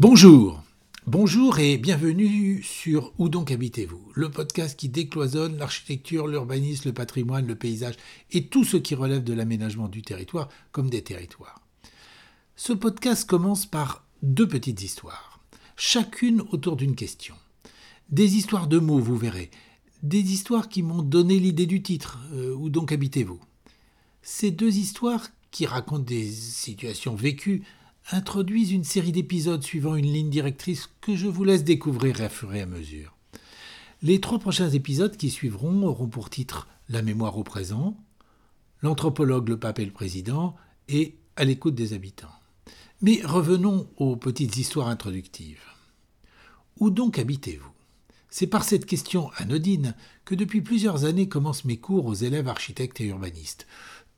Bonjour, bonjour et bienvenue sur Où donc habitez-vous, le podcast qui décloisonne l'architecture, l'urbanisme, le patrimoine, le paysage et tout ce qui relève de l'aménagement du territoire comme des territoires. Ce podcast commence par deux petites histoires, chacune autour d'une question. Des histoires de mots, vous verrez, des histoires qui m'ont donné l'idée du titre, euh, Où donc habitez-vous? Ces deux histoires qui racontent des situations vécues introduisent une série d'épisodes suivant une ligne directrice que je vous laisse découvrir à fur et à mesure. Les trois prochains épisodes qui suivront auront pour titre La mémoire au présent, L'anthropologue, le pape et le président et À l'écoute des habitants. Mais revenons aux petites histoires introductives. Où donc habitez-vous? C'est par cette question anodine que depuis plusieurs années commencent mes cours aux élèves architectes et urbanistes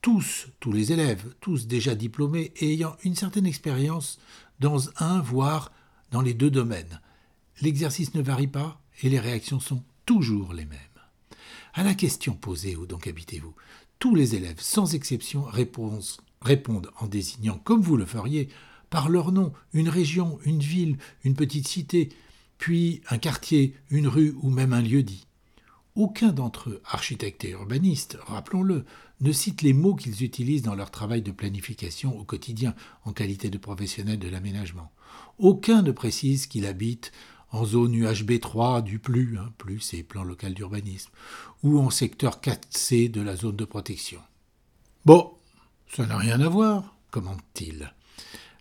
tous, tous les élèves, tous déjà diplômés et ayant une certaine expérience dans un, voire dans les deux domaines. L'exercice ne varie pas et les réactions sont toujours les mêmes. À la question posée où donc habitez-vous Tous les élèves, sans exception, répondent en désignant, comme vous le feriez, par leur nom, une région, une ville, une petite cité, puis un quartier, une rue ou même un lieu dit. Aucun d'entre eux, architectes et urbanistes, rappelons-le, ne cite les mots qu'ils utilisent dans leur travail de planification au quotidien en qualité de professionnel de l'aménagement. Aucun ne précise qu'il habite en zone UHB3 du PLU, hein, plus c'est plan local d'urbanisme, ou en secteur 4C de la zone de protection. Bon, ça n'a rien à voir, commentent-ils.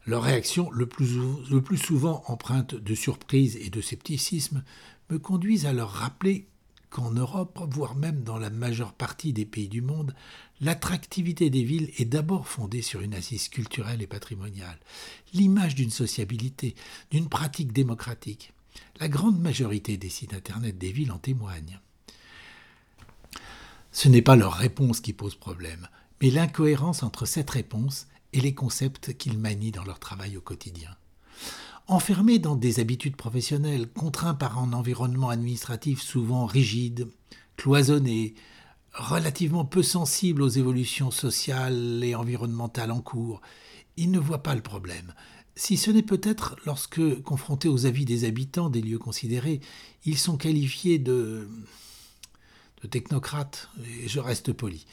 Leur réaction, le plus, le plus souvent empreinte de surprise et de scepticisme, me conduisent à leur rappeler qu'en Europe, voire même dans la majeure partie des pays du monde, l'attractivité des villes est d'abord fondée sur une assise culturelle et patrimoniale, l'image d'une sociabilité, d'une pratique démocratique. La grande majorité des sites Internet des villes en témoignent. Ce n'est pas leur réponse qui pose problème, mais l'incohérence entre cette réponse et les concepts qu'ils manient dans leur travail au quotidien. Enfermés dans des habitudes professionnelles, contraints par un environnement administratif souvent rigide, cloisonné, relativement peu sensible aux évolutions sociales et environnementales en cours, ils ne voient pas le problème. Si ce n'est peut-être lorsque, confrontés aux avis des habitants des lieux considérés, ils sont qualifiés de, de technocrates, et je reste poli.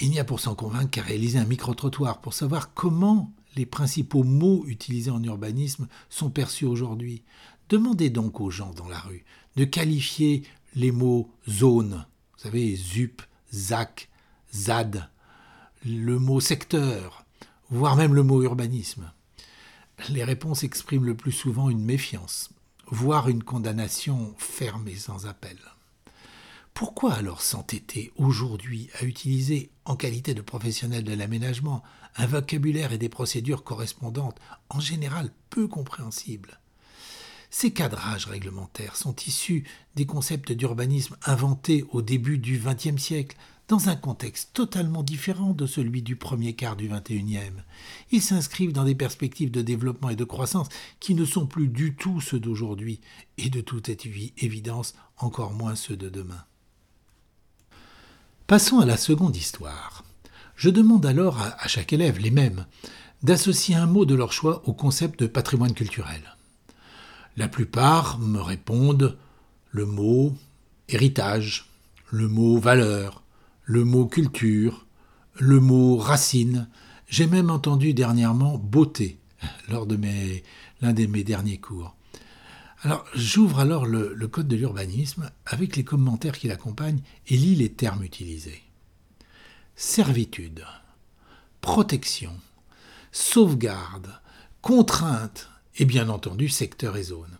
Il n'y a pour s'en convaincre qu'à réaliser un micro-trottoir pour savoir comment les principaux mots utilisés en urbanisme sont perçus aujourd'hui. Demandez donc aux gens dans la rue de qualifier les mots zone, vous savez, ZUP, ZAC, ZAD, le mot secteur, voire même le mot urbanisme. Les réponses expriment le plus souvent une méfiance, voire une condamnation ferme et sans appel. Pourquoi alors s'entêter aujourd'hui à utiliser, en qualité de professionnel de l'aménagement, un vocabulaire et des procédures correspondantes, en général peu compréhensibles? Ces cadrages réglementaires sont issus des concepts d'urbanisme inventés au début du XXe siècle, dans un contexte totalement différent de celui du premier quart du XXIe. Ils s'inscrivent dans des perspectives de développement et de croissance qui ne sont plus du tout ceux d'aujourd'hui, et de toute évidence encore moins ceux de demain. Passons à la seconde histoire. Je demande alors à, chaque élève, les mêmes, d'associer un mot de leur choix au concept de patrimoine culturel. La plupart me répondent le mot héritage, le mot valeur, le mot culture, le mot racine. J'ai même entendu dernièrement beauté lors de l'un de mes derniers cours. Alors, j'ouvre alors le, code de l'urbanisme avec les commentaires qui l'accompagnent et lis les termes utilisés. Servitude, protection, sauvegarde, contrainte et bien entendu secteur et zone.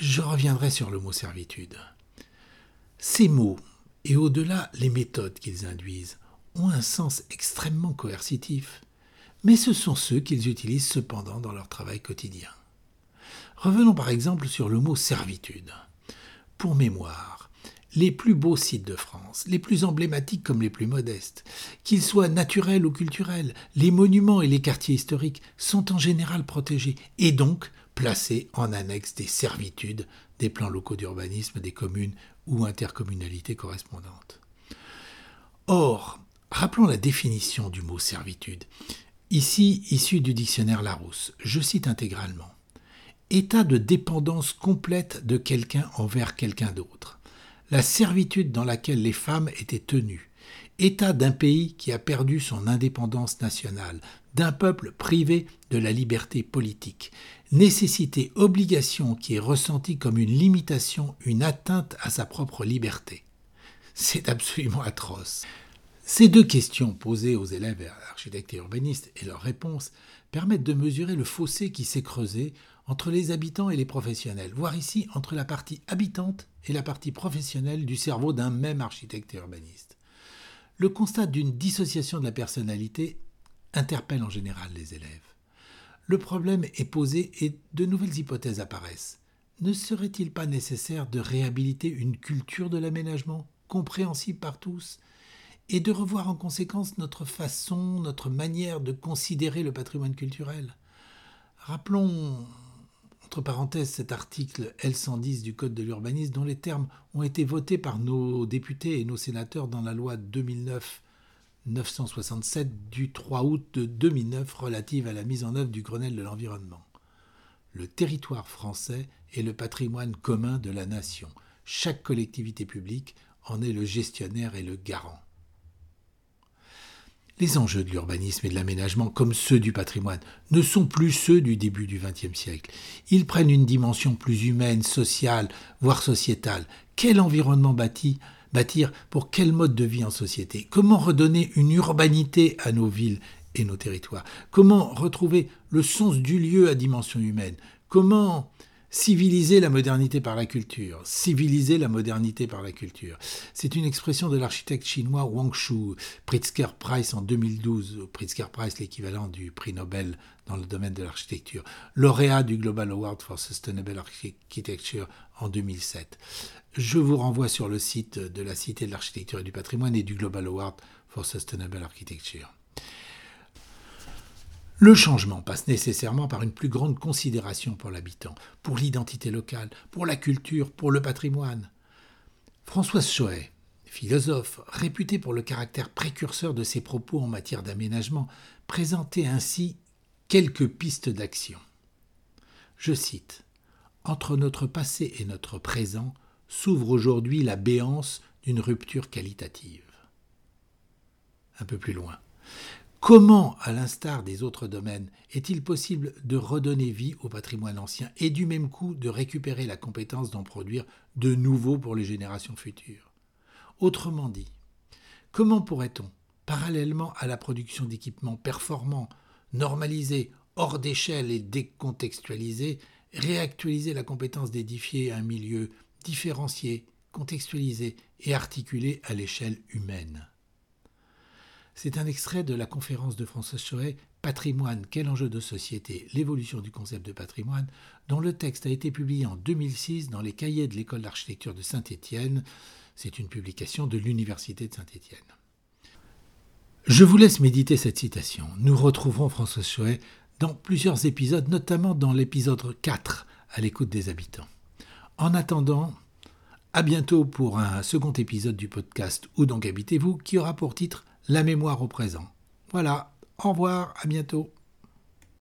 Je reviendrai sur le mot servitude. Ces mots, et au-delà les méthodes qu'ils induisent, ont un sens extrêmement coercitif, mais ce sont ceux qu'ils utilisent cependant dans leur travail quotidien. Revenons par exemple sur le mot servitude. Pour mémoire, les plus beaux sites de France, les plus emblématiques comme les plus modestes, qu'ils soient naturels ou culturels, les monuments et les quartiers historiques sont en général protégés et donc placés en annexe des servitudes des plans locaux d'urbanisme des communes ou intercommunalités correspondantes. Or, rappelons la définition du mot servitude, ici issue du dictionnaire Larousse, je cite intégralement. État de dépendance complète de quelqu'un envers quelqu'un d'autre. La servitude dans laquelle les femmes étaient tenues. État d'un pays qui a perdu son indépendance nationale, d'un peuple privé de la liberté politique. Nécessité, obligation qui est ressentie comme une limitation, une atteinte à sa propre liberté. C'est absolument atroce. Ces deux questions posées aux élèves architectes et urbanistes et leurs réponses permettent de mesurer le fossé qui s'est creusé entre les habitants et les professionnels, voire ici entre la partie habitante et la partie professionnelle du cerveau d'un même architecte et urbaniste. Le constat d'une dissociation de la personnalité interpelle en général les élèves. Le problème est posé et de nouvelles hypothèses apparaissent. Ne serait-il pas nécessaire de réhabiliter une culture de l'aménagement, compréhensible par tous, et de revoir en conséquence notre façon, notre manière de considérer le patrimoine culturel? Rappelons entre parenthèses cet article L110 du Code de l'urbanisme dont les termes ont été votés par nos députés et nos sénateurs dans la loi 2009-967 du 3 août 2009 relative à la mise en œuvre du Grenelle de l'environnement. Le territoire français est le patrimoine commun de la nation. Chaque collectivité publique en est le gestionnaire et le garant. Les enjeux de l'urbanisme et de l'aménagement, comme ceux du patrimoine, ne sont plus ceux du début du XXe siècle. Ils prennent une dimension plus humaine, sociale, voire sociétale. Quel environnement bâti, bâtir pour quel mode de vie en société? Comment redonner une urbanité à nos villes et nos territoires? Comment retrouver le sens du lieu à dimension humaine? Comment Civiliser la modernité par la culture. Civiliser la modernité par la culture. C'est une expression de l'architecte chinois Wang Shu, Pritzker Prize en 2012. Pritzker Prize, l'équivalent du prix Nobel dans le domaine de l'architecture. Lauréat du Global Award for Sustainable Architecture en 2007. Je vous renvoie sur le site de la Cité de l'architecture et du patrimoine et du Global Award for Sustainable Architecture. Le changement passe nécessairement par une plus grande considération pour l'habitant, pour l'identité locale, pour la culture, pour le patrimoine. Françoise Choet, philosophe, réputé pour le caractère précurseur de ses propos en matière d'aménagement, présentait ainsi quelques pistes d'action. Je cite Entre notre passé et notre présent s'ouvre aujourd'hui la béance d'une rupture qualitative. Un peu plus loin. Comment, à l'instar des autres domaines, est-il possible de redonner vie au patrimoine ancien et du même coup de récupérer la compétence d'en produire de nouveaux pour les générations futures? Autrement dit, comment pourrait-on, parallèlement à la production d'équipements performants, normalisés, hors d'échelle et décontextualisés, réactualiser la compétence d'édifier un milieu différencié, contextualisé et articulé à l'échelle humaine? C'est un extrait de la conférence de François Choret Patrimoine, quel enjeu de société L'évolution du concept de patrimoine, dont le texte a été publié en 2006 dans les cahiers de l'école d'architecture de Saint-Étienne. C'est une publication de l'Université de Saint-Étienne. Je vous laisse méditer cette citation. Nous retrouverons François Choet dans plusieurs épisodes, notamment dans l'épisode 4, à l'écoute des habitants. En attendant, à bientôt pour un second épisode du podcast Où donc habitez-vous qui aura pour titre la mémoire au présent. Voilà, au revoir, à bientôt.